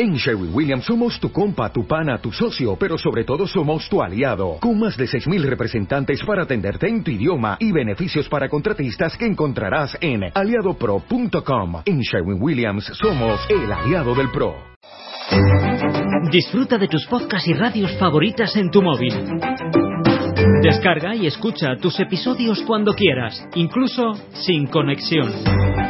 En Sherwin Williams somos tu compa, tu pana, tu socio, pero sobre todo somos tu aliado, con más de 6.000 representantes para atenderte en tu idioma y beneficios para contratistas que encontrarás en aliadopro.com. En Sherwin Williams somos el aliado del PRO. Disfruta de tus podcasts y radios favoritas en tu móvil. Descarga y escucha tus episodios cuando quieras, incluso sin conexión.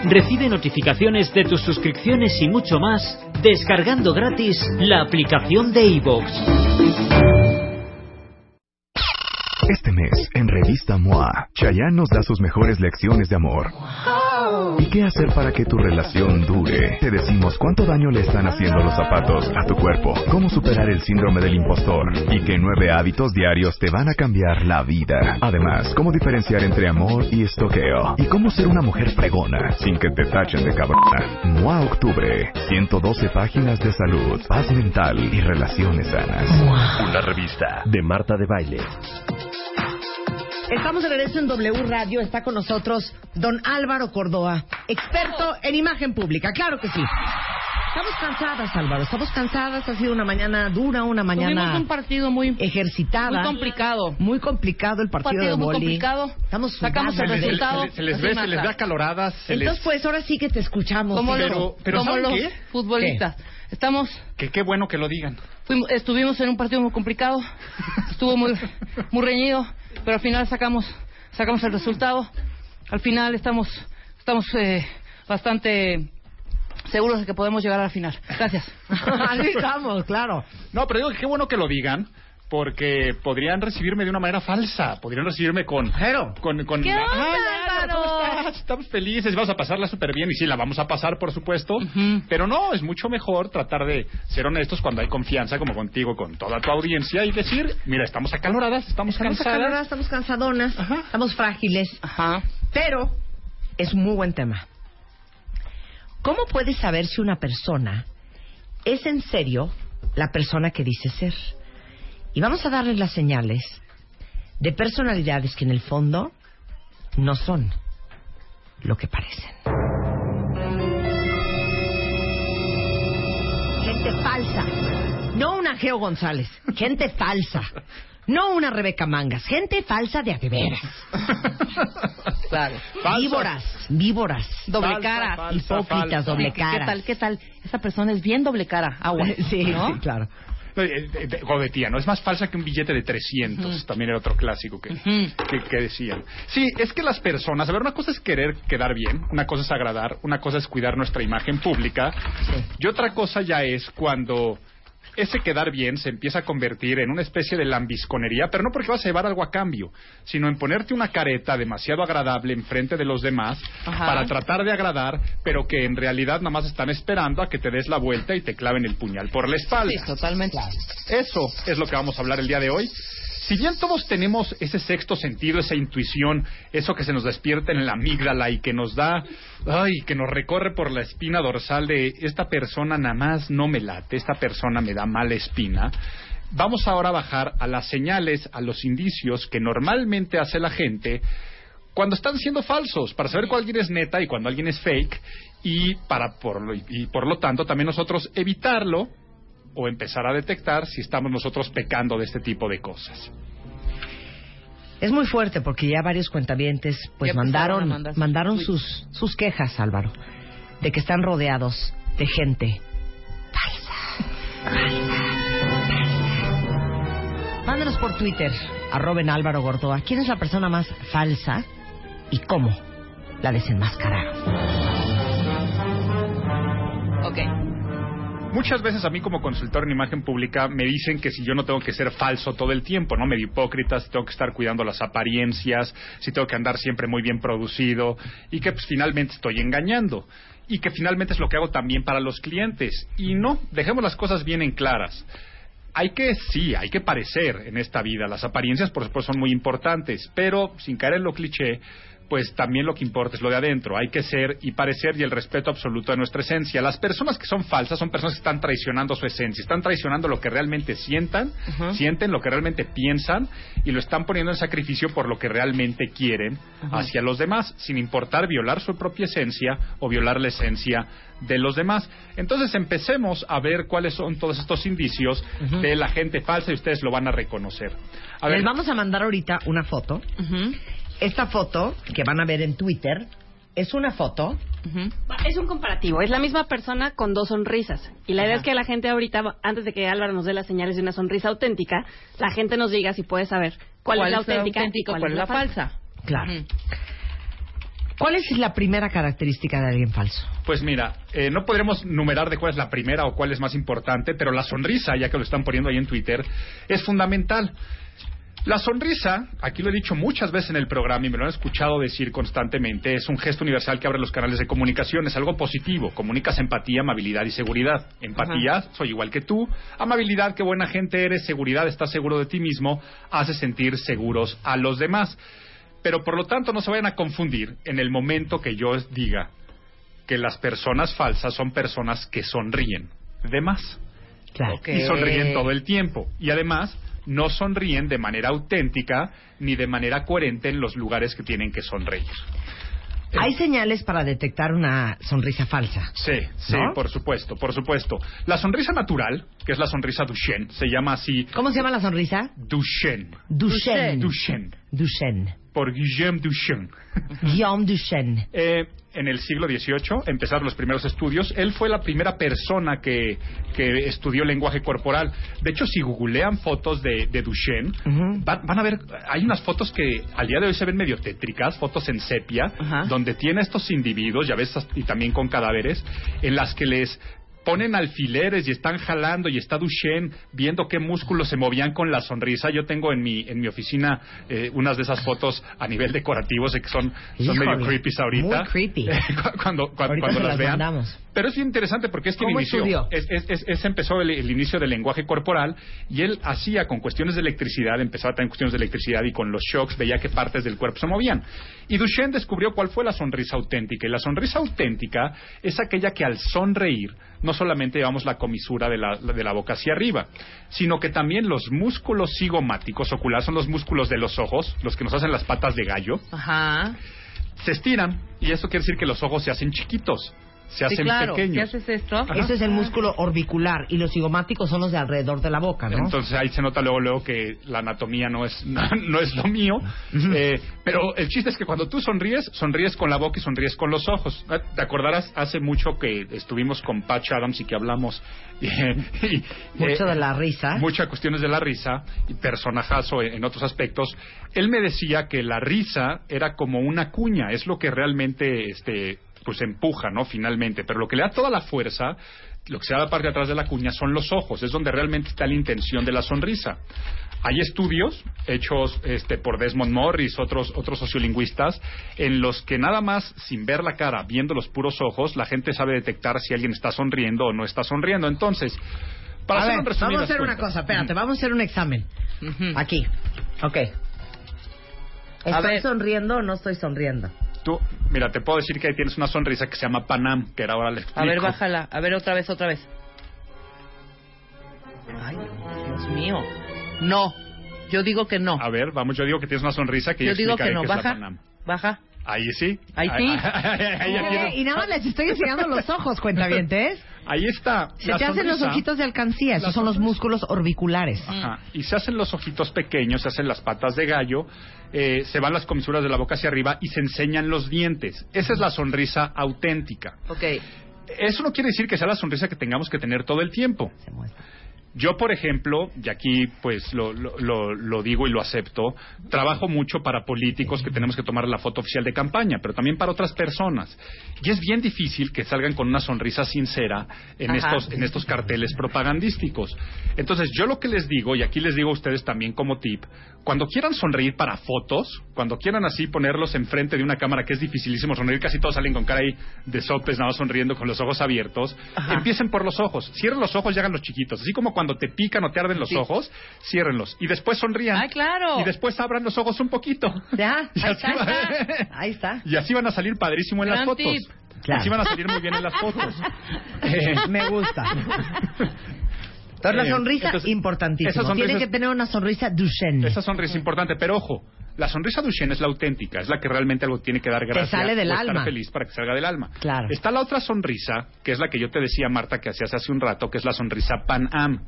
Recibe notificaciones de tus suscripciones y mucho más descargando gratis la aplicación de iVoox. Este mes, en Revista MOA, Chayanne nos da sus mejores lecciones de amor. ¿Y qué hacer para que tu relación dure? Te decimos cuánto daño le están haciendo los zapatos a tu cuerpo, cómo superar el síndrome del impostor y qué nueve hábitos diarios te van a cambiar la vida. Además, cómo diferenciar entre amor y estoqueo y cómo ser una mujer fregona sin que te tachen de cabrona. MOA Octubre, 112 páginas de salud, paz mental y relaciones sanas. Una revista de Marta de Baile. Estamos de regreso en W Radio. Está con nosotros don Álvaro Córdoba, experto en imagen pública. Claro que sí. Estamos cansadas, Álvaro. Estamos cansadas. Ha sido una mañana dura, una mañana Tuvimos un partido muy ejercitada. muy complicado. Muy complicado el partido, partido de muy boli. complicado. Estamos Sacamos sudadas. el resultado. Se, les ve, se les acaloradas. Se Entonces, les... pues ahora sí que te escuchamos. Como sí. los, Pero- pero como ¿saben los qué? futbolistas. Estamos, Que qué bueno que lo digan. fuimos- estuvimos en un partido muy complicado. Estuvo muy, muy reñido, pero al final sacamos, sacamos el resultado. Al final estamos, estamos eh, bastante seguros de que podemos llegar a la final. Gracias. Así estamos, claro. No, pero digo que qué bueno que lo digan. Porque podrían recibirme de una manera falsa. Podrían recibirme con. Pero. Con, con ¿Qué onda, "Ay, Álvaro, ¿cómo Álvaro?" estás? Estamos felices, vamos a pasarla súper bien. Y sí, la vamos a pasar, por supuesto. Pero no, es mucho mejor tratar de ser honestos cuando hay confianza, como contigo, con toda tu audiencia, y decir: Mira, estamos acaloradas, estamos, Estamos cansadas. acaloradas, estamos cansadonas, Ajá. estamos frágiles. Ajá. Pero es un muy buen tema. ¿Cómo puedes saber si una persona es en serio la persona que dice ser? Y vamos a darles las señales de personalidades que en el fondo no son lo que parecen. Gente falsa. No una Geo González. Gente falsa. No una Rebeca Mangas. Gente falsa de a de veras. Claro. Falsa. Víboras, víboras. Doble Falsa, cara. falsa, hipócritas, falsa. doble ¿Qué cara. tal? ¿Qué tal? Esa persona es bien doble cara. Agua. Sí, ¿no? sí, claro. No, eh, eh, ¿no? Es más falsa que un billete de 300. También era otro clásico que, que decían. Sí, es que las personas... A ver, una cosa es querer quedar bien, una cosa es agradar, una cosa es cuidar nuestra imagen pública. Y otra cosa ya es cuando ese quedar bien se empieza a convertir en una especie de lambisconería, pero no porque vas a llevar algo a cambio, sino en ponerte una careta demasiado agradable enfrente de los demás Ajá. para tratar de agradar, pero que en realidad nada más están esperando a que te des la vuelta y te claven el puñal por la espalda. Sí, totalmente. Eso es lo que vamos a hablar el día de hoy. Si bien todos tenemos ese sexto sentido, esa intuición, eso que se nos despierta en la amígdala y que nos da, ay, que nos recorre por la espina dorsal de esta persona nada más no me late, esta persona me da mala espina, vamos ahora a bajar a las señales, a los indicios que normalmente hace la gente cuando están siendo falsos, para saber cuál alguien es neta y cuando alguien es fake, y para por lo, y por lo tanto también nosotros evitarlo o empezar a detectar si estamos nosotros pecando de este tipo de cosas. Es muy fuerte porque ya varios cuentavientes pues a mandaron mandaron sus sus quejas, Álvaro, de que están rodeados de gente falsa. Mándenos por Twitter, arroben Álvaro Gordoa. ¿Quién es la persona más falsa y cómo la desenmascararon? Ok. Muchas veces a mí como consultor en imagen pública me dicen que si yo no tengo que ser falso todo el tiempo, no medio hipócrita, si tengo que estar cuidando las apariencias, si tengo que andar siempre muy bien producido y que pues finalmente estoy engañando y que finalmente es lo que hago también para los clientes. Y no, dejemos las cosas bien en claras. Hay que, sí, hay que parecer en esta vida. Las apariencias, por supuesto, son muy importantes, pero sin caer en lo cliché, pues también lo que importa es lo de adentro. Hay que ser y parecer y el respeto absoluto de nuestra esencia. Las personas que son falsas son personas que están traicionando su esencia, están traicionando lo que realmente sientan, sienten lo que realmente piensan y lo están poniendo en sacrificio por lo que realmente quieren hacia los demás, sin importar violar su propia esencia o violar la esencia de los demás. Entonces empecemos a ver cuáles son todos estos indicios de la gente falsa y ustedes lo van a reconocer. A ver, Les vamos a mandar ahorita una foto. Esta foto que van a ver en Twitter es una foto. Es un comparativo. Es la misma persona con dos sonrisas. Y la idea es que la gente ahorita, antes de que Álvaro nos dé las señales de una sonrisa auténtica, la gente nos diga si puede saber cuál, es la auténtica y cuál, es la falsa. Claro. ¿Cuál es la primera característica de alguien falso? Pues mira, eh, no podremos numerar de cuál es la primera o cuál es más importante, pero la sonrisa, ya que lo están poniendo ahí en Twitter, es fundamental. La sonrisa, aquí lo he dicho muchas veces en el programa y me lo han escuchado decir constantemente, es un gesto universal que abre los canales de comunicación, es algo positivo, comunicas empatía, amabilidad y seguridad. Empatía, soy igual que tú, amabilidad, qué buena gente eres, seguridad, estás seguro de ti mismo, hace sentir seguros a los demás. Pero por lo tanto no se vayan a confundir en el momento que yo os diga que las personas falsas son personas que sonríen de más Claro. y sonríen todo el tiempo. Y además, no sonríen de manera auténtica ni de manera coherente en los lugares que tienen que sonreír. Hay señales para detectar una sonrisa falsa. Sí, sí, ¿No? por supuesto, por supuesto. La sonrisa natural, que es la sonrisa Duchenne, se llama así ¿Cómo se llama la sonrisa? Duchenne. Duchenne. Duchenne. Duchenne. Por Guillaume Duchenne. Guillaume Duchenne. Eh, en el siglo XVIII empezaron los primeros estudios. Él fue la primera persona que, que estudió lenguaje corporal. De hecho, si googlean fotos de, de Duchenne, Ujú. van, van a ver, hay unas fotos que al día de hoy se ven medio tétricas, fotos en sepia, Ajá. donde tiene estos individuos, ya ves, y también con cadáveres, en las que les ponen alfileres y están jalando y está Duchenne viendo qué músculos se movían con la sonrisa. Yo tengo en mi en mi oficina eh, unas de esas fotos a nivel decorativo, sé que son, son Híjole, medio creepy ahorita. muy creepy. cuando cuando, cuando las las vean. mandamos. Pero es interesante porque es ¿Cómo inició. Es, es, es- es empezó el, el inicio del lenguaje corporal y él hacía con cuestiones de electricidad, empezaba también cuestiones de electricidad y con los shocks veía qué partes del cuerpo se movían. Y Duchenne descubrió cuál fue la sonrisa auténtica. Y la sonrisa auténtica es aquella que al sonreír no solamente llevamos la comisura de la, de la boca hacia arriba, sino que también los músculos cigomáticos oculares son los músculos de los ojos, los que nos hacen las patas de gallo, Ajá. se estiran y eso quiere decir que los ojos se hacen chiquitos, se Sí, hacen claro. Si pequeños. haces esto, Ese es el músculo orbicular y los cigomáticos son los de alrededor de la boca, ¿no? Entonces ahí se nota luego, luego que la anatomía no es, no, es lo mío. Eh, pero el chiste es que cuando tú sonríes, sonríes con la boca y sonríes con los ojos. Ah, ¿Te acordarás hace mucho que estuvimos con Patch Adams y que hablamos? y, y- Mucho eh, de la risa. Muchas cuestiones de la risa y personajazo en, en otros aspectos. Él me decía que la risa era como una cuña, es lo que realmente este, pues empuja, ¿no? Finalmente. Pero lo que le da toda la fuerza, lo que se da la parte de atrás de la cuña son los ojos, es donde realmente está la intención de la sonrisa. Hay estudios hechos este, por Desmond Morris, otros, otros sociolingüistas, en los que nada más sin ver la cara, viendo los puros ojos, la gente sabe detectar si alguien está sonriendo o no está sonriendo. Entonces, para a hacer ver, un vamos a hacer una cosa, espérate, vamos a hacer un examen. Aquí. Ok. ¿Estoy sonriendo o no estoy sonriendo? Tú, mira, te puedo decir que ahí tienes una sonrisa que se llama Panam, que ahora le explico. a ver, bájala. A ver, otra vez, otra vez. Ay, Dios mío. No. Yo digo que no. A ver, vamos, yo digo que tienes una sonrisa que Yo ya digo que no. qué es la Baja. Panam. Baja. Ahí sí. Ahí sí. Ahí, y nada más les estoy enseñando los ojos, cuentavientes. ahí está. Se te hacen los ojitos de alcancía, esos son los músculos orbiculares. Ajá. Y se hacen los ojitos pequeños, se hacen las patas de gallo, eh, se van las comisuras de la boca hacia arriba y se enseñan los dientes. Esa es la sonrisa auténtica. Ok. Eso no quiere decir que sea la sonrisa que tengamos que tener todo el tiempo. Se muestra. Yo, por ejemplo, y aquí pues lo, lo- lo- digo y lo acepto, trabajo mucho para políticos que tenemos que tomar la foto oficial de campaña, pero también para otras personas. Y es bien difícil que salgan con una sonrisa sincera en, Ajá. estos, en estos carteles propagandísticos. Entonces, yo lo que les digo, y aquí les digo a ustedes también como tip, cuando quieran sonreír para fotos, cuando quieran así ponerlos enfrente de una cámara, que es dificilísimo sonreír, casi todos salen con cara ahí de sopes, nada más sonriendo con los ojos abiertos, Ajá. empiecen por los ojos, cierren los ojos y hagan los chiquitos, así como cuando te pican o te arden los ojos, ciérrenlos. Y después sonrían. ¡Ay, claro! Y después abran los ojos un poquito. Ya, Y ahí está, va- ahí está. Y así van a salir padrísimo en las fotos. tip. Claro. Así van a salir muy bien en las fotos. Eh, Me gusta. Entonces, la Eh, sonrisa, entonces, importantísimo. esa sonrisa Tiene es- que tener una sonrisa Duchenne. Esa sonrisa es importante, pero ojo, la sonrisa Duchenne es la auténtica, es la que realmente algo tiene que dar gracias sale del o estar alma. feliz para que salga del alma. Claro. Está la otra sonrisa, que es la que yo te decía, Marta, que hacías hace un rato, que es la sonrisa Pan Am.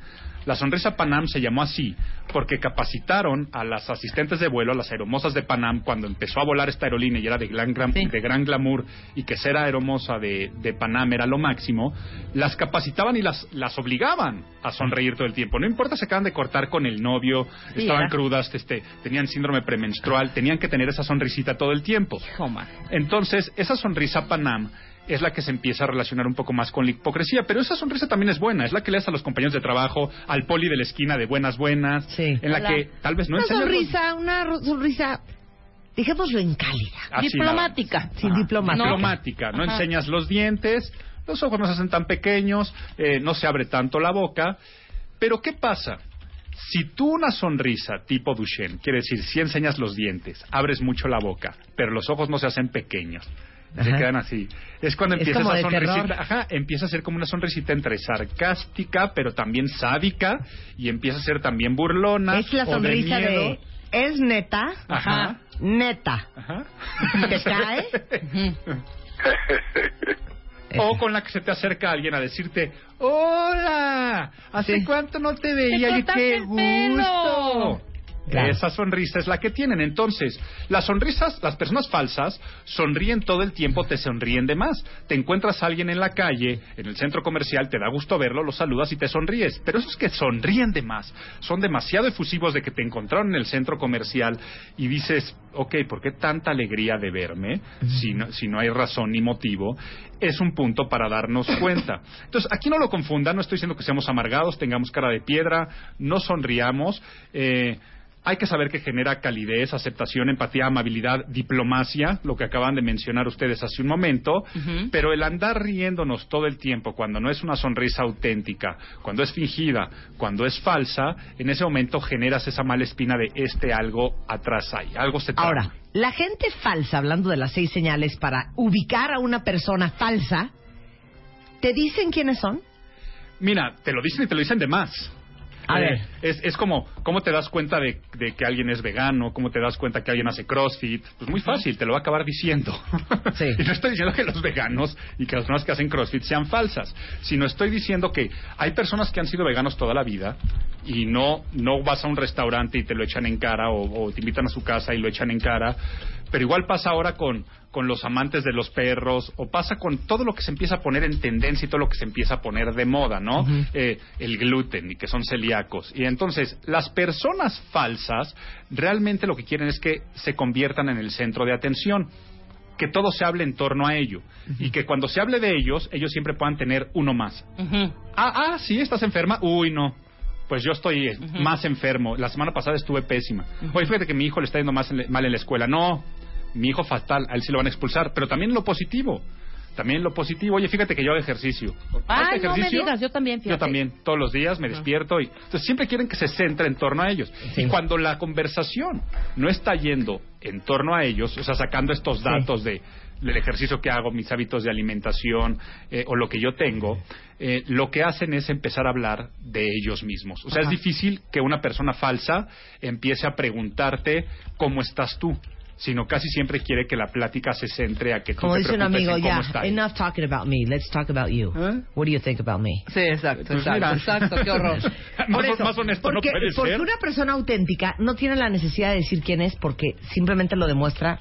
La sonrisa Pan Am se llamó así porque capacitaron a las asistentes de vuelo, a las aeromosas de Pan Am, cuando empezó a volar esta aerolínea y era de gran, gran- Sí. de gran glamour y que ser aeromosa de, de Pan Am era lo máximo, las capacitaban y las, las obligaban a sonreír todo el tiempo. No importa si acaban de cortar con el novio, Sí, estaban crudas, este, tenían síndrome premenstrual, tenían que tener esa sonrisita todo el tiempo. Entonces, esa sonrisa Panam es la que se empieza a relacionar un poco más con la hipocresía, pero esa sonrisa también es buena, es la que le das a los compañeros de trabajo, al poli de la esquina de buenas buenas, Sí. en la Hola. que tal vez no una enseñas los- sonrisa, una sonrisa, dejémoslo en cálida. Así Diplomática. Sí, Ajá. diplomática. Diplomática, no Ajá. enseñas los dientes, los ojos no se hacen tan pequeños, eh, no se abre tanto la boca. Pero ¿qué pasa? Si tú una sonrisa tipo Duchenne, quiere decir, si enseñas los dientes, abres mucho la boca, pero los ojos no se hacen pequeños, se quedan así. Es cuando Es empieza como esa sonrisita, ajá, empieza a ser como una sonrisita entre sarcástica, pero también sádica, y empieza a ser también burlona. Es la sonrisa de, de, miedo. es neta, Ajá. neta. Ajá. ¿Te cae? O con la que se te acerca alguien a decirte, ¡Hola! ¿Hace Sí. cuánto no te veía? y cortaste ¡Qué el pelo! gusto! Claro. Esa sonrisa es la que tienen. Entonces, las sonrisas, las personas falsas, sonríen todo el tiempo, te sonríen de más. Te encuentras a alguien en la calle, en el centro comercial, te da gusto verlo, lo saludas y te sonríes. Pero esos que sonríen de más, son demasiado efusivos de que te encontraron en el centro comercial y dices, ok, ¿por qué tanta alegría de verme si no, si no hay razón ni motivo? Es un punto para darnos cuenta. Entonces, aquí no lo confundan, no estoy diciendo que seamos amargados, tengamos cara de piedra, no sonriamos. Eh, hay que saber que genera calidez, aceptación, empatía, amabilidad, diplomacia, lo que acaban de mencionar ustedes hace un momento, pero el andar riéndonos todo el tiempo cuando no es una sonrisa auténtica, cuando es fingida, cuando es falsa, en ese momento generas esa mala espina de este algo atrás hay, algo se. Ahora, la gente falsa, hablando de las seis señales para ubicar a una persona falsa, ¿te dicen quiénes son? Mira, te lo dicen y te lo dicen de más. A Eh, ver. Es, es como, ¿cómo te das cuenta de, de que alguien es vegano? ¿Cómo te das cuenta que alguien hace CrossFit? Pues muy fácil, te lo va a acabar diciendo. Sí. y no estoy diciendo que los veganos y que las personas que hacen CrossFit sean falsas, sino estoy diciendo que hay personas que han sido veganos toda la vida y no, no vas a un restaurante y te lo echan en cara o, o te invitan a su casa y lo echan en cara, pero igual pasa ahora con, con los amantes de los perros o pasa con todo lo que se empieza a poner en tendencia y todo lo que se empieza a poner de moda, ¿no? Eh, el gluten y que son celíacos. Y entonces, las personas falsas realmente lo que quieren es que se conviertan en el centro de atención que todo se hable en torno a ello y que cuando se hable de ellos, ellos siempre puedan tener uno más. Ah, ah, sí, estás enferma. Uy, no. Pues yo estoy eh, más enfermo. La semana pasada estuve pésima. Oye, fíjate que mi hijo le está yendo más en mal en la escuela. No, mi hijo fatal, a él sí lo van a expulsar. Pero también lo positivo. También lo positivo. Oye, fíjate que yo hago ejercicio. Ah, ¿Haces no me ejercicio? digas, yo también, Yo también, todos los días me despierto y entonces siempre quieren que se centre en torno a ellos. Sí. Y cuando la conversación no está yendo en torno a ellos, o sea, sacando estos datos de del ejercicio que hago, mis hábitos de alimentación eh, o lo que yo tengo, eh, lo que hacen es empezar a hablar de ellos mismos. O sea, es difícil que una persona falsa empiece a preguntarte cómo estás tú, sino casi siempre quiere que la plática se centre a que tú Como te dice un amigo, en cómo él. enough talking about me, let's talk about you. ¿Eh? What do you think about me? Sí, exacto, Pues exacto, exacto, qué horror. más, Por eso, más honesto porque, no puede porque ser. una persona auténtica no tiene la necesidad de decir quién es porque simplemente lo demuestra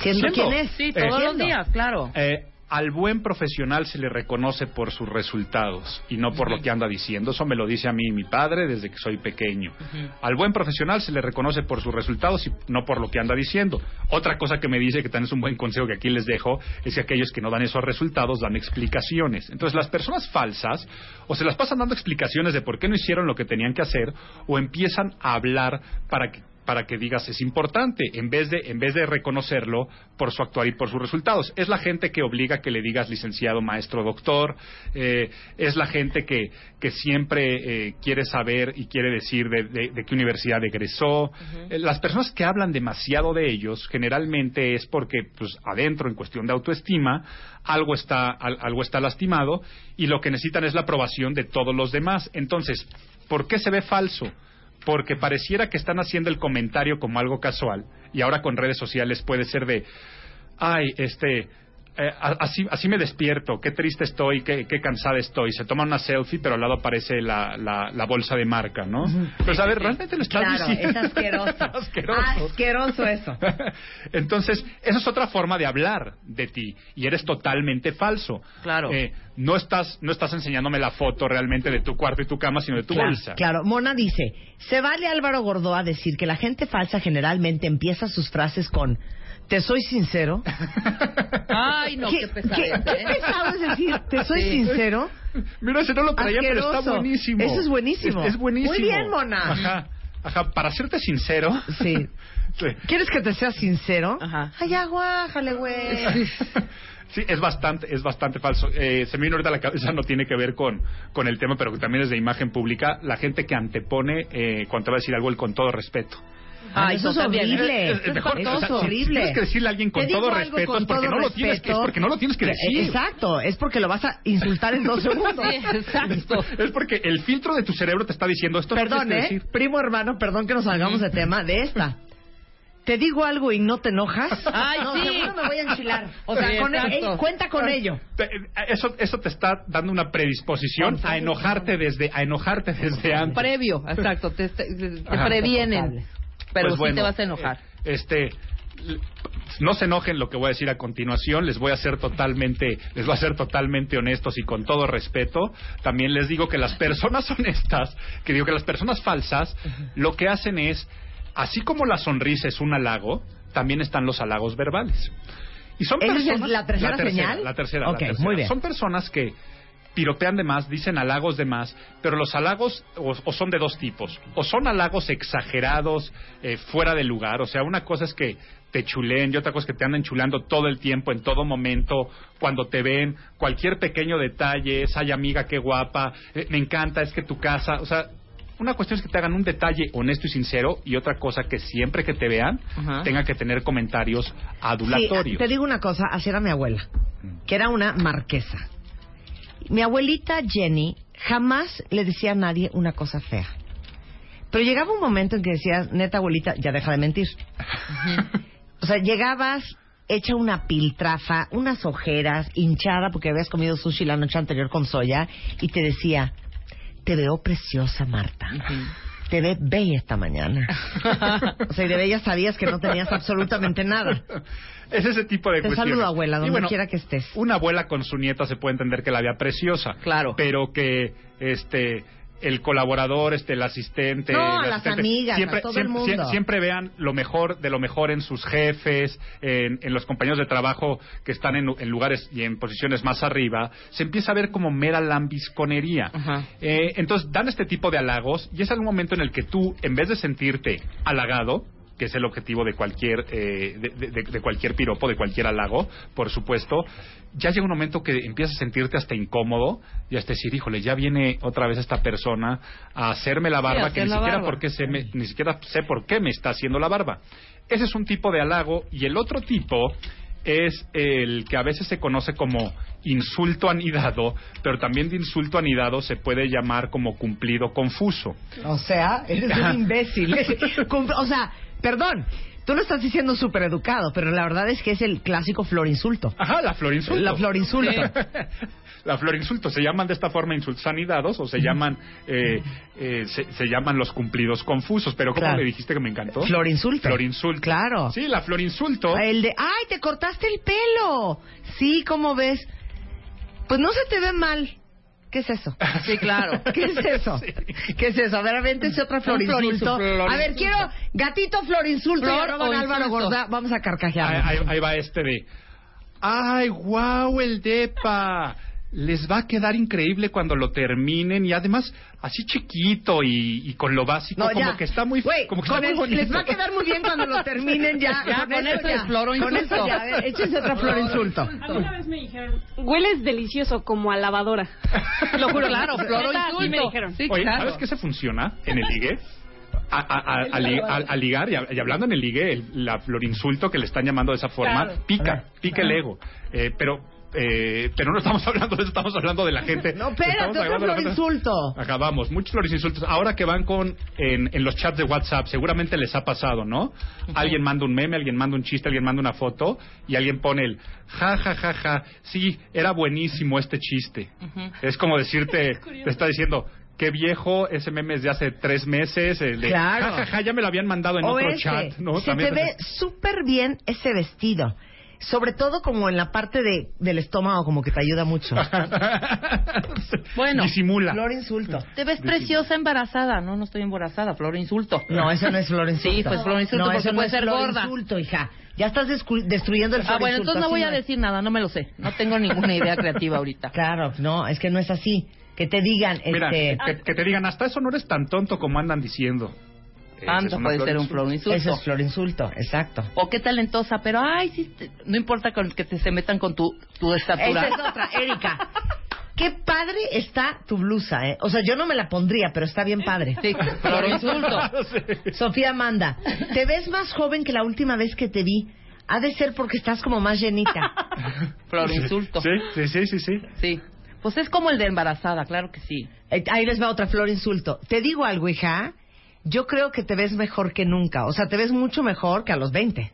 siendo, Siendo. quién es. Sí, todos los días, claro. Eh, al buen profesional se le reconoce por sus resultados y no por lo que anda diciendo. Eso me lo dice a mí mi padre desde que soy pequeño. Al buen profesional se le reconoce por sus resultados y no por lo que anda diciendo. Otra cosa que me dice, que también es un buen consejo que aquí les dejo, es que aquellos que no dan esos resultados dan explicaciones. Entonces las personas falsas o se las pasan dando explicaciones de por qué no hicieron lo que tenían que hacer o empiezan a hablar para que para que digas es importante, en vez de, en vez de reconocerlo por su actuar y por sus resultados. Es la gente que obliga que le digas licenciado, maestro, doctor, eh, es la gente que, que siempre eh, quiere saber y quiere decir de, qué universidad egresó. Eh, las personas que hablan demasiado de ellos generalmente es porque pues, adentro, en cuestión de autoestima, algo está, algo está lastimado y lo que necesitan es la aprobación de todos los demás. Entonces, ¿por qué se ve falso? Porque pareciera que están haciendo el comentario como algo casual y ahora con redes sociales puede ser de, ay, este, eh, así, así me despierto, qué triste estoy, qué, qué, cansada estoy. Se toma una selfie, pero al lado aparece la, la, bolsa de marca, ¿no? Pues a ver, realmente lo estás claro, diciendo. es asqueroso. asqueroso. asqueroso eso. Entonces, esa es otra forma de hablar de ti y eres totalmente falso. Claro. Eh, no estás, no estás enseñándome la foto realmente de tu cuarto y tu cama, sino de tu bolsa. Claro, Mona dice, se vale Álvaro Gordoa decir que la gente falsa generalmente empieza sus frases con te soy sincero. Ay, no, qué, pesado. ¿Qué, ¿eh? pesado es decir, te soy sincero. Mira, ese no lo traía, pero está buenísimo. Eso es buenísimo. Es, buenísimo. Muy bien, Mona. Ajá. Ajá, para serte sincero. Sí. ¿Quieres que te sea sincero? Ajá. Ay, aguájale, güey. Sí, es bastante, es bastante falso. Eh, se me vino ahorita la cabeza, no tiene que ver con, con el tema, pero que también es de imagen pública. La gente que antepone, eh, cuando te va a decir algo, el con todo respeto. Ay, eso, es horrible. Es, mejor, eso es horrible. tienes que decirle a alguien con todo respeto, es porque, no lo tienes, es porque no lo tienes que decir. Exacto, es porque lo vas a insultar en dos segundos. Sí, exacto. Es porque el filtro de tu cerebro te está diciendo esto. Perdón, no ¿eh? Decir. Primo hermano, perdón que nos salgamos de tema de esta. ¿Te digo algo y no te enojas? Ay, no, sí. seguro me voy a enchilar. O sea, con eh, cuenta con ello. Eso, eso te está dando una predisposición a enojarte desde, a enojarte desde antes. Previo, exacto. Te, te, te previenen. Pero pues sí te vas a enojar. Este, no se enojen lo que voy a decir a continuación, les voy a ser totalmente, les voy a ser totalmente honestos y con todo respeto. También les digo que las personas honestas, que digo que las personas falsas, lo que hacen es así como la sonrisa es un halago, también están los halagos verbales. Y son personas, es la tercera, señal? La tercera, okay, Muy bien. Son personas que piropean de más, dicen halagos de más, pero los halagos o, son de dos tipos. O son halagos exagerados, eh, fuera de lugar. O sea, una cosa es que te chuleen y otra cosa es que te andan chulando todo el tiempo, en todo momento, cuando te ven, cualquier pequeño detalle, es, ay amiga, qué guapa, eh, me encanta, es que tu casa, o sea, una cuestión es que te hagan un detalle honesto y sincero y otra cosa que siempre que te vean tenga que tener comentarios adulatorios. te digo una cosa, así era mi abuela, que era una marquesa. Mi abuelita Jenny jamás le decía a nadie una cosa fea. Pero llegaba un momento en que decías, neta abuelita, ya deja de mentir. o sea, llegabas hecha una piltrafa, unas ojeras, hinchada porque habías comido sushi la noche anterior con soya y te decía, te veo preciosa, Marta. Te ves bella esta mañana. o sea, y de bella sabías que no tenías absolutamente nada. Es ese tipo de Te saludo, abuela, donde quiera que estés. Una abuela con su nieta se puede entender que la vea preciosa. Claro. Pero que, este el colaborador, este, el asistente, no, las amigas, siempre, todo siempre, el mundo. siempre vean lo mejor de lo mejor en sus jefes, en, en los compañeros de trabajo que están en, en, lugares y en posiciones más arriba, se empieza a ver como mera lambisconería. Eh, entonces dan este tipo de halagos y es algún momento en el que tú, en vez de sentirte halagado, que es el objetivo de cualquier eh, de, de, de, cualquier piropo, de cualquier halago, por supuesto, ya llega un momento que empiezas a sentirte hasta incómodo y hasta decir, híjole, ya viene otra vez esta persona a hacerme la barba sí, que ni siquiera, barba. por qué se me, ni siquiera sé por qué me está haciendo la barba. Ese es un tipo de halago y el otro tipo es el que a veces se conoce como insulto anidado, pero también de insulto anidado se puede llamar como cumplido confuso. O sea, eres un imbécil. o sea, perdón, tú lo estás diciendo súper educado, pero la verdad es que es el clásico florinsulto. Ajá, la florinsulto. La florinsulto. la florinsulto. Se llaman de esta forma insultos anidados o se llaman eh, eh, se, se, llaman los cumplidos confusos. Pero ¿cómo Claro. le dijiste que me encantó? Florinsulto. Florinsulto. Claro. Sí, la florinsulto. El de, ay, te cortaste el pelo. Sí, ¿cómo ves? Pues no se te ve mal. ¿Qué es eso? Sí, claro. ¿Qué es eso? ¿Qué es eso? A ver, avéntense otra florinsulto. florinsulto. A ver, quiero gatito florinsulto y Flor o Álvaro. Gorda. Vamos a Ahí, carcajear. ahí- ahí va este de. ¡Ay, guau, el depa! Les va a quedar increíble cuando lo terminen y además así chiquito y, con lo básico como que está muy como que está muy les va a quedar muy bien cuando lo terminen ya, con, eso, ya. floro con eso ya échense otro flor insulto. A una vez me dijeron hueles delicioso como a lavadora. Lo juro. Claro floro insulto y me dijeron. Sí, Oye, ¿sabes qué se funciona en el ligue? A, a, ligar, y, hablando en el ligue, el, la florinsulto que le están llamando de esa forma, pica, pica el ego. Eh, pero eh, pero no estamos hablando de eso, estamos hablando de la gente. No, espérate, otro insulto. Acabamos, muchos flores insultos. Ahora que van con en, en, los chats de WhatsApp, seguramente les ha pasado, ¿no? Alguien manda un meme, alguien manda un chiste, alguien manda una foto y alguien pone el ja, ja, ja, ja. Sí, era buenísimo este chiste. Es como decirte, te está diciendo, qué viejo, ese meme es de hace tres meses, el de claro. ja, ja, ja, ya me lo habían mandado en otro chat, ¿no? Se te ve súper bien ese vestido. Sobre todo como en la parte de, del estómago, como que te ayuda mucho. bueno, disimula. Flor insulto. Te ves preciosa embarazada. No, no estoy embarazada. Flor insulto. No, eso no es flor insulto. Sí, pues flor insulto no, porque eso puede ser flor gorda. insulto, hija. Ya estás destruyendo el flor Ah, bueno, entonces no voy a decir nada. No me lo sé. No tengo ninguna idea creativa ahorita. Claro, no, es que no es así. Que te digan, Mira, este... que, que te digan, hasta eso no eres tan tonto como andan diciendo. Tanto puede ser un flor insulto. Eso es flor insulto, exacto. O qué talentosa, pero ay, sí, no importa con que te se metan con tu, tu estatura. Esa es otra, Erika. Qué padre está tu blusa, ¿eh? O sea, yo no me la pondría, pero está bien padre. Sí, flor insulto. Sofía Amanda, te ves más joven que la última vez que te vi. Ha de ser porque estás como más llenita. flor insulto. Sí, sí, sí, sí, sí. Sí. Pues es como el de embarazada, claro que sí. Ahí les va otra flor insulto. Te digo algo, hija yo creo que te ves mejor que nunca. O sea, te ves mucho mejor que a los 20.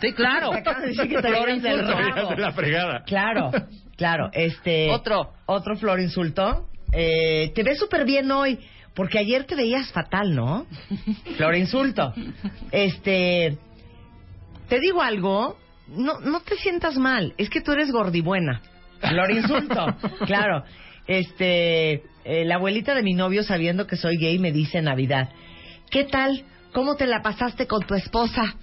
Sí, claro. Acabas de decir que te ves del de la fregada. Claro, claro. Este, otro. Otro flor insulto. Eh, te ves súper bien hoy. Porque ayer te veías fatal, ¿no? Flor insulto. Este, te digo algo, no, no te sientas mal, es que tú eres gordibuena. Flor insulto, claro. Este, eh, la abuelita de mi novio sabiendo que soy gay me dice Navidad, ¿Qué tal? ¿Cómo te la pasaste con tu esposa?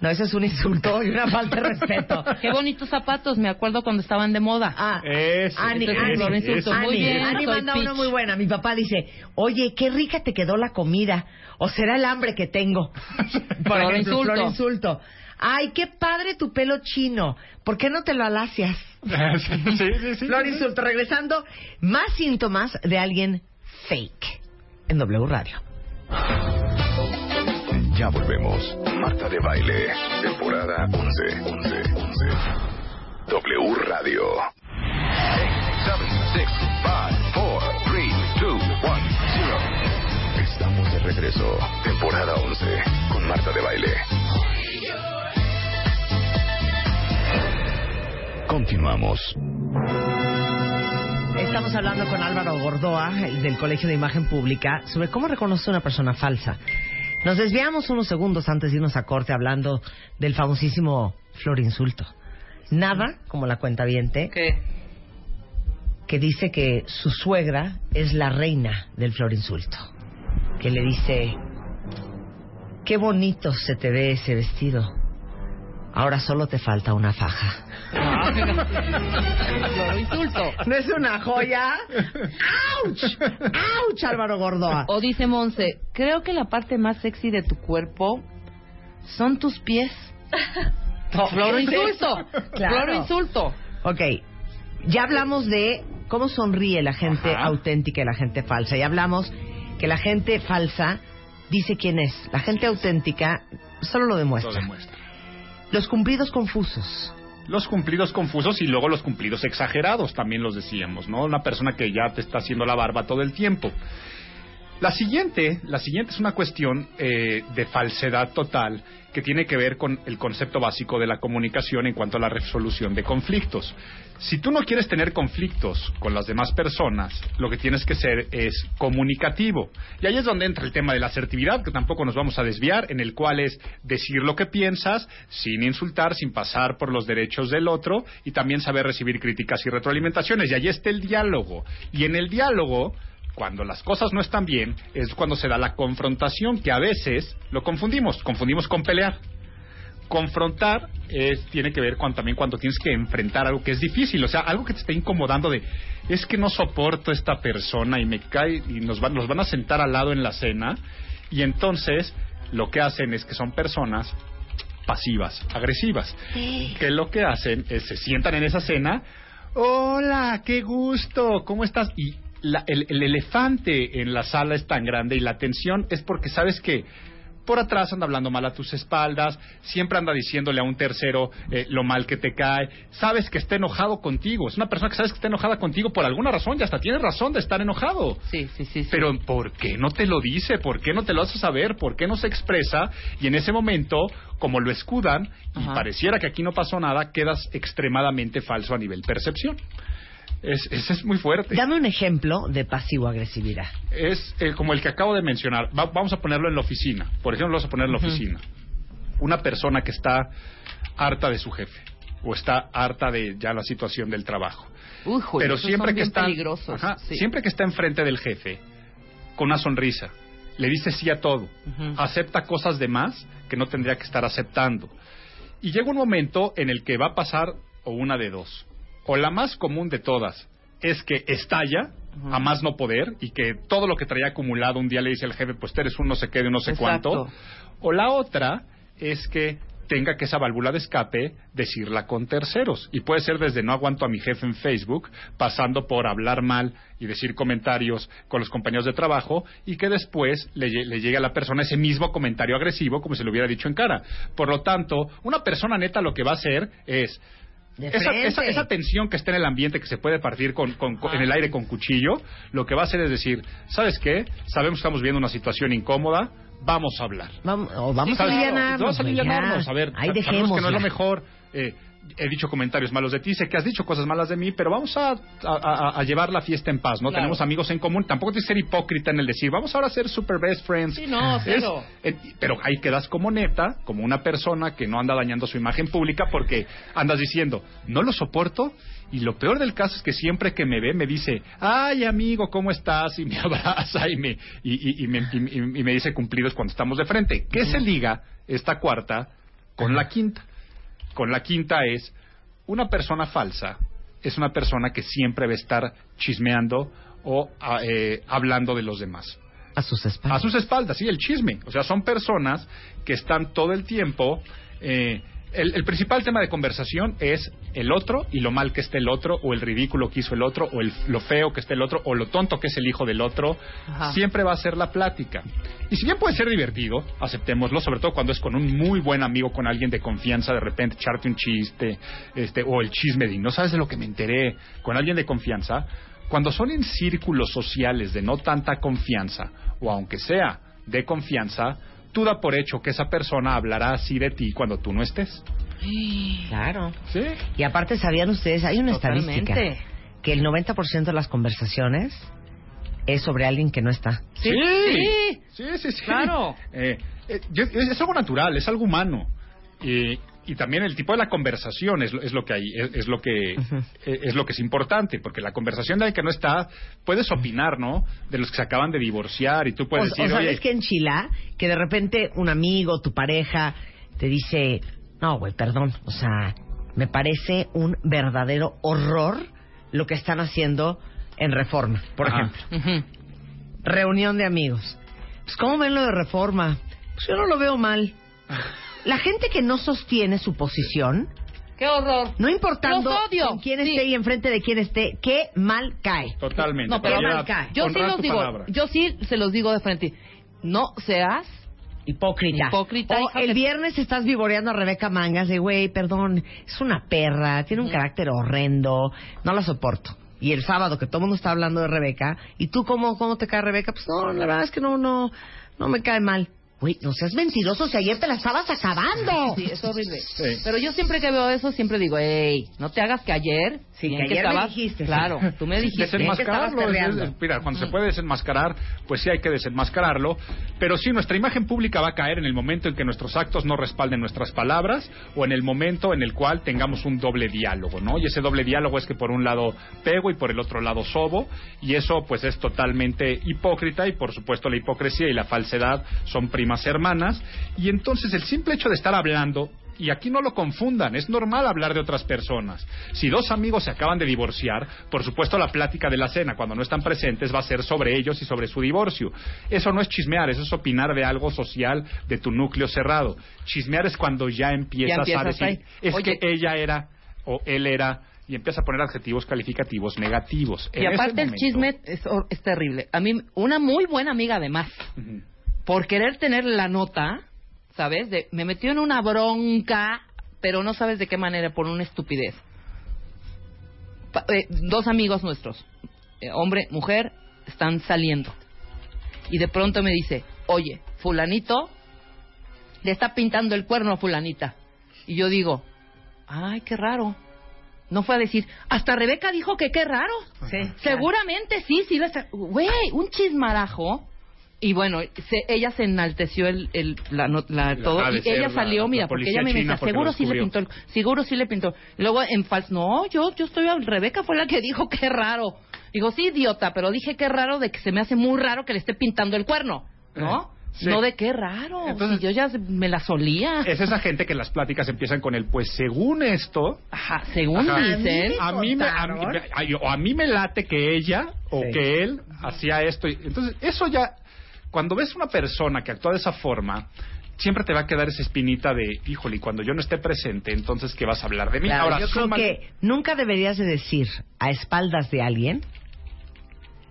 No, eso es un insulto y una falta de respeto. Qué bonitos zapatos, me acuerdo cuando estaban de moda. Ah, eso, Ani, muy bien. Ani manda una muy buena. Mi papá dice, oye, qué rica te quedó la comida. O será el hambre que tengo. Por ejemplo, insulto. insulto. Ay, qué padre tu pelo chino. ¿Por qué no te lo alacias? sí, sí, sí. Flor insulto. Regresando, más síntomas de alguien fake en W Radio. Ya volvemos. Marta de Baile, temporada 11. 11, 11. W Radio. 8, 7, 6, 5, 4, 3, 2, 1, 0. Estamos de regreso. Temporada 11 con Marta de Baile. Continuamos. Estamos hablando con Álvaro Gordoa, del Colegio de Imagen Pública, sobre cómo reconocer una persona falsa. Nos desviamos unos segundos antes de irnos a corte hablando del famosísimo flor insulto. Nada como la cuenta viente que dice que su suegra es la reina del flor insulto. Que le dice, qué bonito se te ve ese vestido. Ahora solo te falta una faja. Lo insulto. ¿No es una joya? ¡Auch! ¡Auch, Álvaro Gordoa! O dice Monse, creo que la parte más sexy de tu cuerpo son tus pies. Floro insulto. Claro. Floro insulto. Ok. Ya hablamos de cómo sonríe la gente auténtica y la gente falsa. Ya hablamos que la gente falsa dice quién es. La gente auténtica solo lo demuestra. Lo demuestra. Los cumplidos confusos. Los cumplidos confusos y luego los cumplidos exagerados, también los decíamos, ¿no? Una persona que ya te está haciendo la barba todo el tiempo. La siguiente, la siguiente es una cuestión eh, de falsedad total que tiene que ver con el concepto básico de la comunicación en cuanto a la resolución de conflictos. Si tú no quieres tener conflictos con las demás personas, lo que tienes que ser es comunicativo. Y ahí es donde entra el tema de la asertividad, que tampoco nos vamos a desviar, en el cual es decir lo que piensas sin insultar, sin pasar por los derechos del otro y también saber recibir críticas y retroalimentaciones. Y ahí está el diálogo. Y en el diálogo cuando las cosas no están bien es cuando se da la confrontación, que a veces lo confundimos, confundimos con pelear. Confrontar es, tiene que ver con, también cuando tienes que enfrentar algo que es difícil, o sea, algo que te está incomodando de, es que no soporto esta persona y me cae y nos van, nos van a sentar al lado en la cena y entonces lo que hacen es que son personas pasivas, agresivas, que lo que hacen es se sientan en esa cena, hola, qué gusto, ¿cómo estás? Y el, el elefante en la sala es tan grande y la tensión es porque sabes que por atrás anda hablando mal a tus espaldas, siempre anda diciéndole a un tercero eh, lo mal que te cae, sabes que está enojado contigo, es una persona que sabes que está enojada contigo por alguna razón y hasta tiene razón de estar enojado. Sí, sí, sí, Pero ¿por qué no te lo dice? ¿Por qué no te lo hace saber? ¿Por qué no se expresa? Y en ese momento, como lo escudan y pareciera que aquí no pasó nada, quedas extremadamente falso a nivel percepción. Es, es muy fuerte. Dame un ejemplo de pasivo-agresividad. Es eh, como el que acabo de mencionar. vamos a ponerlo en la oficina. Por ejemplo, vamos a ponerlo en la oficina. Una persona que está harta de su jefe o está harta de ya la situación del trabajo. Uy, Pero siempre que está sí. siempre que está enfrente del jefe con una sonrisa, le dice sí a todo, acepta cosas de más que no tendría que estar aceptando. Y llega un momento en el que va a pasar o una de dos o la más común de todas es que estalla a más no poder y que todo lo que traía acumulado un día le dice al jefe, pues tú eres un no sé qué de no sé cuánto. O la otra es que tenga que esa válvula de escape decirla con terceros. Y puede ser desde no aguanto a mi jefe en Facebook, pasando por hablar mal y decir comentarios con los compañeros de trabajo y que después le, le, llegue a la persona ese mismo comentario agresivo como si lo hubiera dicho en cara. Por lo tanto, una persona neta lo que va a hacer es esa, esa, tensión que está en el ambiente que se puede partir con, en el aire con cuchillo, lo que va a hacer es decir, ¿sabes qué? Sabemos que estamos viendo una situación incómoda, vamos a hablar. Vamos, vamos a aliviarnos. Vamos a aliviarnos. A ver, Ahí sabemos que no es lo mejor. Eh, he dicho comentarios malos de ti, sé que has dicho cosas malas de mí, pero vamos a, a, llevar la fiesta en paz, ¿no? Tenemos amigos en común, tampoco tienes que ser hipócrita en el decir, vamos ahora a ser super best friends. Sí, no, cero. pero ahí quedas como neta, como una persona que no anda dañando su imagen pública porque andas diciendo, no lo soporto, y lo peor del caso es que siempre que me ve me dice, ay amigo, ¿cómo estás? Y me abraza y me, y, me, y me dice cumplidos cuando estamos de frente. ¿Qué se liga esta cuarta con la quinta? Con la quinta es una persona falsa es una persona que siempre va a estar chismeando o ah, eh, hablando de los demás. A sus espaldas. A sus espaldas, sí, el chisme. O sea, son personas que están todo el tiempo eh, el, principal tema de conversación es el otro y lo mal que esté el otro, o el ridículo que hizo el otro, o el, lo feo que esté el otro, o lo tonto que es el hijo del otro. Siempre va a ser la plática. Y si bien puede ser divertido, aceptémoslo, sobre todo cuando es con un muy buen amigo, con alguien de confianza, de repente echarte un chiste, este, o el chisme de no sabes de lo que me enteré, con alguien de confianza. Cuando son en círculos sociales de no tanta confianza, o aunque sea de confianza, tú da por hecho que esa persona hablará así de ti cuando tú no estés. Claro. Sí. Y aparte, ¿sabían ustedes? Hay una estadística que el 90% de las conversaciones es sobre alguien que no está. Sí, sí, sí, sí. Claro. Eh, eh, es algo natural, es algo humano. Y, y también el tipo de la conversación es, es lo que hay, es, lo que e, es lo que es importante, porque la conversación de alguien que no está, puedes opinar, ¿no? De los que se acaban de divorciar y tú puedes decir, o sabes que en Chila, que de repente un amigo, tu pareja, te dice, no, güey, perdón, o sea, me parece un verdadero horror lo que están haciendo en Reforma, por ejemplo. Reunión de amigos. Pues, ¿cómo ven lo de Reforma? Pues yo no lo veo mal. La gente que no sostiene su posición, ¡Qué horror! No importando con quién esté y enfrente de quién esté, qué mal cae. Totalmente. No, pero mal cae. Yo sí los digo, yo sí se los digo de frente. No seas hipócrita. Hipócrita. O el viernes estás vivoreando a Rebeca Mangas de, güey, perdón, es una perra, tiene un carácter horrendo, no la soporto. Y el sábado que todo el mundo está hablando de Rebeca, ¿y tú cómo, cómo te cae Rebeca? Pues no, la verdad es que no, no, no me cae mal. Güey, no seas mentiroso si ayer te la estabas acabando. Sí, es horrible. Pero yo siempre que veo eso, siempre digo, hey, no te hagas que ayer... Sí, que ayer me dijiste. Claro, tú me dijiste. Desenmascararlo. mira, cuando se puede desenmascarar, pues sí hay que desenmascararlo. Pero sí, nuestra imagen pública va a caer en el momento en que nuestros actos no respalden nuestras palabras o en el momento en el cual tengamos un doble diálogo, ¿no? Y ese doble diálogo es que por un lado pego y por el otro lado sobo. Y eso, pues, es totalmente hipócrita y, por supuesto, la hipocresía y la falsedad son primas hermanas, y entonces el simple hecho de estar hablando y aquí no lo confundan, es normal hablar de otras personas. Si dos amigos se acaban de divorciar, por supuesto la plática de la cena, cuando no están presentes, va a ser sobre ellos y sobre su divorcio. Eso no es chismear, eso es opinar de algo social de tu núcleo cerrado. Chismear es cuando ya empiezas, a decir, es que ella era o él era y empieza a poner adjetivos calificativos negativos. Y aparte el chisme es, terrible. A mí, una muy buena amiga además, por querer tener la nota, ¿sabes? De, me metió en una bronca, pero no sabes de qué manera, por una estupidez. Eh, dos amigos nuestros, eh, hombre, mujer, están saliendo. Y de pronto me dice, oye, fulanito le está pintando el cuerno a fulanita. Y yo digo, ay, qué raro. No fue a decir, hasta Rebeca dijo que qué raro. Sí, Seguramente sí, sí. Güey, un chismarajo. Y bueno, ella se enalteció el, el la, la, todo y ella salió, mira, porque ella me dice, seguro sí le pintó, seguro sí le pintó. luego en falso, no, yo yo estoy, Rebeca fue la que dijo qué raro. Digo, sí, idiota, pero dije qué raro de que se me hace muy raro que le esté pintando el cuerno, ¿no? Eh. No de qué raro. Entonces, yo ya me la solía. Es esa gente que las pláticas empiezan con el pues según esto. Ajá, según dicen. A mí, me, a, o a mí me late que ella o que él hacía esto. Entonces, eso ya. Cuando ves una persona que actúa de esa forma, siempre te va a quedar esa espinita de, híjole, y cuando yo no esté presente, entonces, ¿qué vas a hablar de mí? Ahora, yo creo que nunca deberías de decir a espaldas de alguien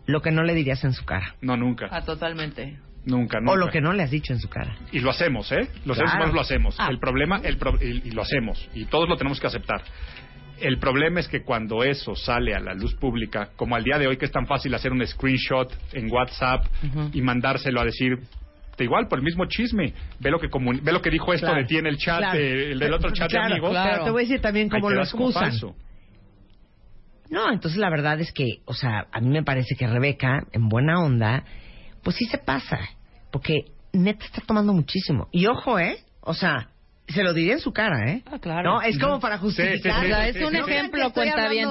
lo que no le dirías en su cara. No, nunca. Ah, totalmente. Nunca, nunca. O lo que no le has dicho en su cara. Y lo hacemos, ¿eh? Los seres humanos lo hacemos. Ah. El problema, el y, lo hacemos. Y todos lo tenemos que aceptar. El problema es que cuando eso sale a la luz pública, como al día de hoy que es tan fácil hacer un screenshot en WhatsApp y mandárselo a decir, te igual por el mismo chisme, ve lo que ve lo que dijo esto de ti en el chat, el del otro chat de amigos. Pero te voy a decir también cómo lo excusan. No, entonces la verdad es que, o sea, a mí me parece que Rebeca, en buena onda, pues sí se pasa, porque neta está tomando muchísimo. Y ojo, ¿eh? O sea, se lo diría en su cara, ¿eh? Ah, claro. No, es como para justificar. es un ejemplo, cuenta bien.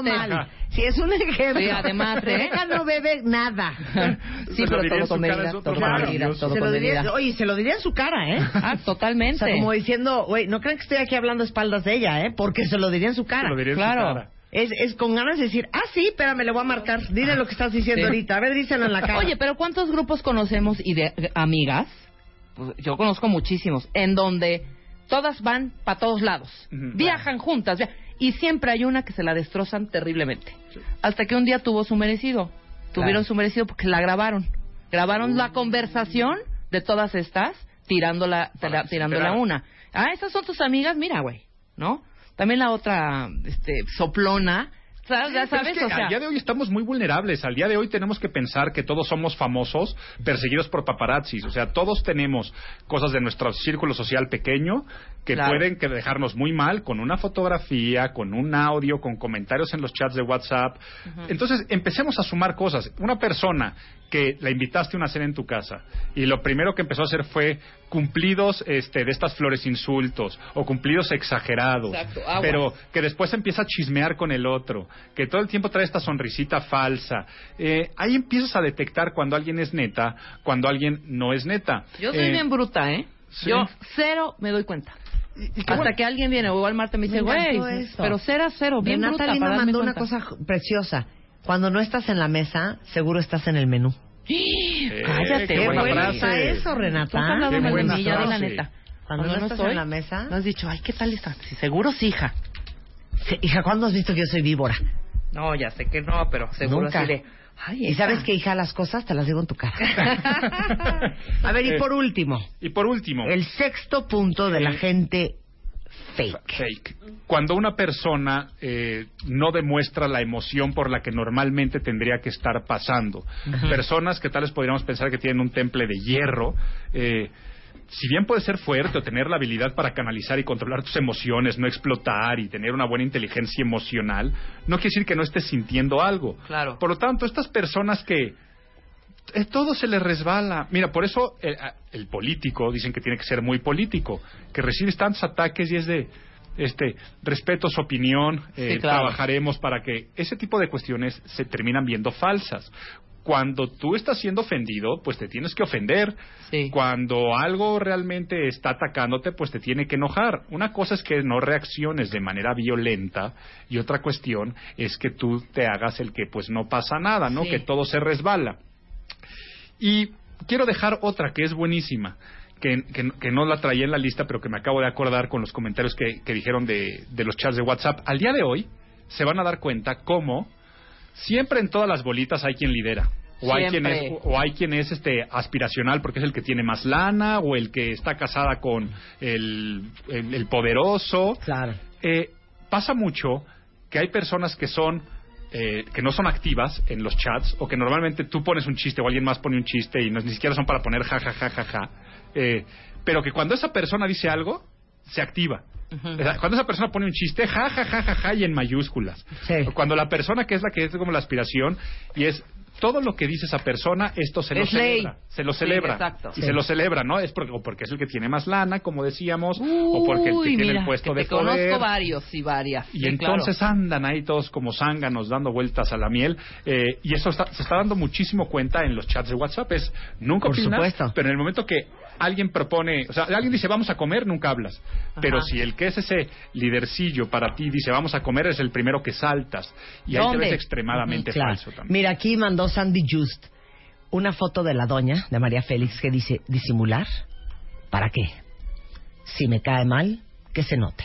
Sí, es un ejemplo. Sí, además, ¿eh? no bebe nada. sí, pero todo con medida, todo con medida, Oye, se lo diría en su cara, ¿eh? Ah, totalmente. O sea, como diciendo, güey, no crean que estoy aquí hablando a espaldas de ella, ¿eh? Porque se lo diría en su cara. Se lo diría en claro. su cara. Es, es con ganas de decir, ah, sí, espérame, le voy a marcar. Dile lo que estás diciendo ahorita. A ver, díselo en la cara. Oye, pero ¿cuántos grupos conocemos y de amigas? Pues, yo conozco muchísimos, en donde todas van para todos lados. Viajan juntas. Y siempre hay una que se la destrozan terriblemente. Hasta que un día tuvo su merecido. Tuvieron su merecido porque la grabaron. Grabaron la conversación de todas estas tirándola, tirándola una. Ah, esas son tus amigas, mira, güey, ¿no? También la otra este, soplona. Ya sabes, o sea... Al día de hoy estamos muy vulnerables. Al día de hoy tenemos que pensar que todos somos famosos, perseguidos por paparazzis. O sea, todos tenemos cosas de nuestro círculo social pequeño que pueden que dejarnos muy mal con una fotografía, con un audio, con comentarios en los chats de WhatsApp. Entonces, empecemos a sumar cosas. Una persona que la invitaste a una cena en tu casa y lo primero que empezó a hacer fue cumplidos este, de estas flores insultos o cumplidos exagerados, pero que después empieza a chismear con el otro, que todo el tiempo trae esta sonrisita falsa. Eh, ahí empiezas a detectar cuando alguien es neta, cuando alguien no es neta. Yo soy eh, bien bruta, ¿eh? Yo cero me doy cuenta. Hasta que alguien viene, o igual Marta me dice, güey, pero cero a cero, bien bruta. Mandó una cosa preciosa. Cuando no estás en la mesa, seguro estás en el menú. Cállate, qué buena está eso, Renata. Qué buena de la neta. Cuando, no, estás en la mesa, no has dicho, ay, ¿qué tal está? Sí, seguro sí, hija. hija, ¿cuándo has visto que yo soy víbora? No, ya sé que no, pero seguro Nunca. de... Ay, y sabes que, hija, las cosas te las digo en tu cara. A ver, y por último. Y por último. El sexto punto de la gente fake. Cuando una persona eh, no demuestra la emoción por la que normalmente tendría que estar pasando. Personas que tal vez podríamos pensar que tienen un temple de hierro. Eh, si bien puede ser fuerte o tener la habilidad para canalizar y controlar tus emociones, no explotar y tener una buena inteligencia emocional, no quiere decir que no estés sintiendo algo. Claro. Por lo tanto, estas personas que todo se le resbala. Mira, por eso eh, el, político, dicen que tiene que ser muy político, que recibe tantos ataques y es de, este, respeto su opinión, eh, trabajaremos para que ese tipo de cuestiones se terminan viendo falsas. cuando tú estás siendo ofendido, pues te tienes que ofender. Cuando algo realmente está atacándote, pues te tiene que enojar. Una cosa es que no reacciones de manera violenta y otra cuestión es que tú te hagas el que pues no pasa nada, ¿no? Que todo se resbala. Y quiero dejar otra que es buenísima. Que, que, no la traía en la lista, pero que me acabo de acordar con los comentarios que, que dijeron de, de los chats de WhatsApp. Al día de hoy se van a dar cuenta cómo siempre en todas las bolitas hay quien lidera. O hay, quien es, o hay quien es este aspiracional porque es el que tiene más lana o el que está casada con el, el, poderoso. Claro. Eh, pasa mucho que hay personas que son eh, que no son activas en los chats o que normalmente tú pones un chiste o alguien más pone un chiste y no, ni siquiera son para poner ja ja ja ja ja. Eh, pero que cuando esa persona dice algo se activa. Cuando esa persona pone un chiste, ja, ja, ja, ja, ja, y en mayúsculas. Cuando la persona que es la que es como la aspiración y es todo lo que dice esa persona, esto se lo celebra. Se lo celebra. y se lo celebra, ¿no? Es porque, o porque es el que tiene más lana, como decíamos, o porque el que tiene el puesto de poder. conozco varios y varias. Y entonces andan ahí todos como zánganos dando vueltas a la miel. Eh, y eso se está dando muchísimo cuenta en los chats de WhatsApp. Es nunca Por supuesto. pero en el momento que alguien propone, o sea, alguien dice vamos a comer, nunca hablas. Pero si el que es ese lidercillo para ti dice vamos a comer, es el primero que saltas. Y ahí te ves extremadamente falso también. Mira, aquí mandó Sandy Just una foto de la doña, de María Félix, que dice disimular. ¿Para qué? Si me cae mal, que se note.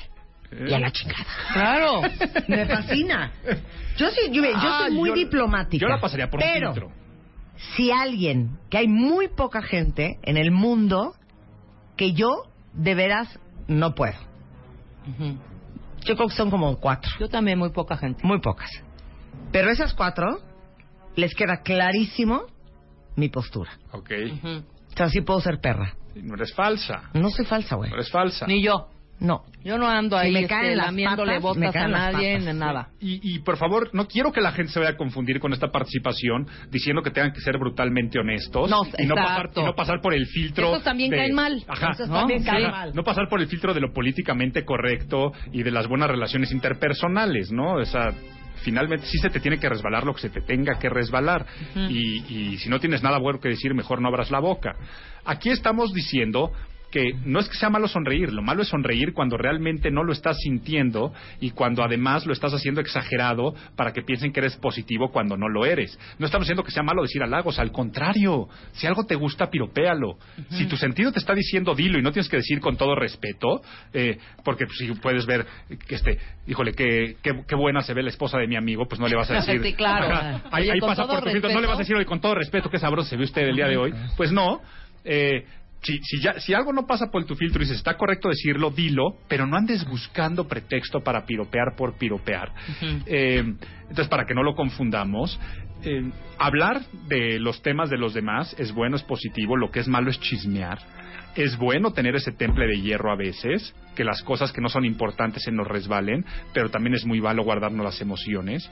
Y a la chingada. Claro. me fascina. Yo, sí, yo, ah, soy muy diplomática. Yo la pasaría por pero, filtro si alguien, que hay muy poca gente en el mundo que yo de veras no puedo. Yo creo que son como cuatro. Yo también muy poca gente. Muy pocas. Pero esas cuatro les queda clarísimo mi postura. Ok. O sea, sí puedo ser perra. No eres falsa. No soy falsa, güey. No eres falsa. Ni yo. No. Yo no ando ahí me este, lamiéndole botas a nadie, ni nada. Y, y, por favor, no quiero que la gente se vaya a confundir con esta participación diciendo que tengan que ser brutalmente honestos no, y, no pasar, y no pasar por el filtro. Esos también caen mal. Ajá, Esos también caen mal. No pasar por el filtro de lo políticamente correcto y de las buenas relaciones interpersonales, ¿no? O sea, finalmente sí se te tiene que resbalar lo que se te tenga que resbalar. y, y si no tienes nada bueno que decir, mejor no abras la boca. Aquí estamos diciendo que no es que sea malo sonreír, lo malo es sonreír cuando realmente no lo estás sintiendo y cuando además lo estás haciendo exagerado para que piensen que eres positivo cuando no lo eres. No estamos diciendo que sea malo decir halagos, al contrario, si algo te gusta, piropéalo. Si tu sentido te está diciendo, dilo y no tienes que decir con todo respeto, eh, porque si puedes ver que este, híjole, qué, qué, buena se ve la esposa de mi amigo, pues no le vas a decir. Sí, claro. ahí, pasa por tu no le vas a decir, hoy con todo respeto, qué sabroso se ve usted el día de hoy. Pues no. Eh, si, si, ya, si algo no pasa por tu filtro y dices, está correcto decirlo, dilo, pero no andes buscando pretexto para piropear por piropear. Eh, entonces, para que no lo confundamos, eh, hablar de los temas de los demás es bueno, es positivo, lo que es malo es chismear. Es bueno tener ese temple de hierro a veces, que las cosas que no son importantes se nos resbalen, pero también es muy malo guardarnos las emociones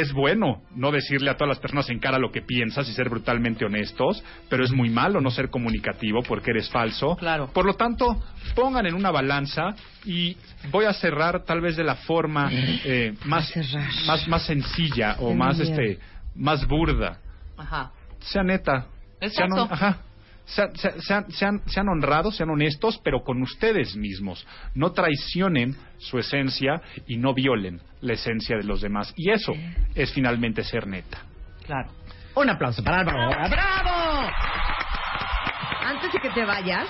es bueno no decirle a todas las personas en cara lo que piensas y ser brutalmente honestos, pero es muy malo no ser comunicativo porque eres falso. Claro. Por lo tanto, pongan en una balanza y voy a cerrar tal vez de la forma eh, más, más, más sencilla o más este más burda. Ajá. Sea neta. Exacto. ajá sean, sean, sean, honrados, sean honestos, pero con ustedes mismos. No traicionen su esencia y no violen la esencia de los demás. Y eso es finalmente ser neta. Claro. Un aplauso para Álvaro. ¡Bravo! Antes de que te vayas,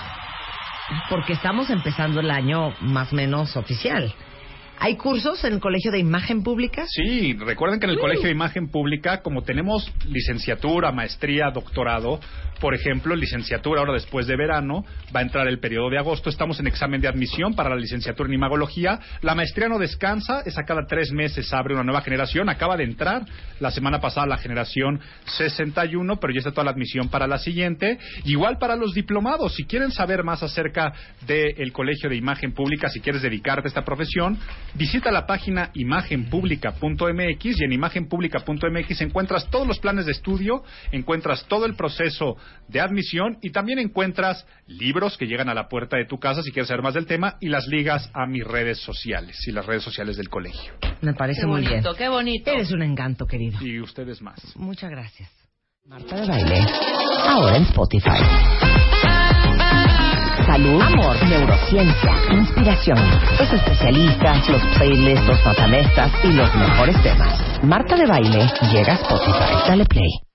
porque estamos empezando el año más o menos oficial. ¿Hay cursos en el Colegio de Imagen Pública? Sí, recuerden que en el Colegio de Imagen Pública, como tenemos licenciatura, maestría, doctorado, por ejemplo, licenciatura ahora después de verano, va a entrar el periodo de agosto, estamos en examen de admisión para la licenciatura en imagología. La maestría no descansa, es a cada tres meses abre una nueva generación, acaba de entrar la semana pasada la generación 61, pero ya está toda la admisión para la siguiente. Igual para los diplomados, si quieren saber más acerca del Colegio de Imagen Pública, si quieres dedicarte a esta profesión, Visita la página imagenpublica.mx y en imagenpublica.mx encuentras todos los planes de estudio, encuentras todo el proceso de admisión y también encuentras libros que llegan a la puerta de tu casa si quieres saber más del tema y las ligas a mis redes sociales y las redes sociales del colegio. Me parece muy bien. Qué bonito. Eres un encanto, querido. Y ustedes más. Muchas gracias. Marta de Baile, ahora en Spotify. Salud, amor, neurociencia, inspiración, los especialistas, los playlists, los matamestas y los mejores temas. Marta de Baile llega a Spotify. Dale play.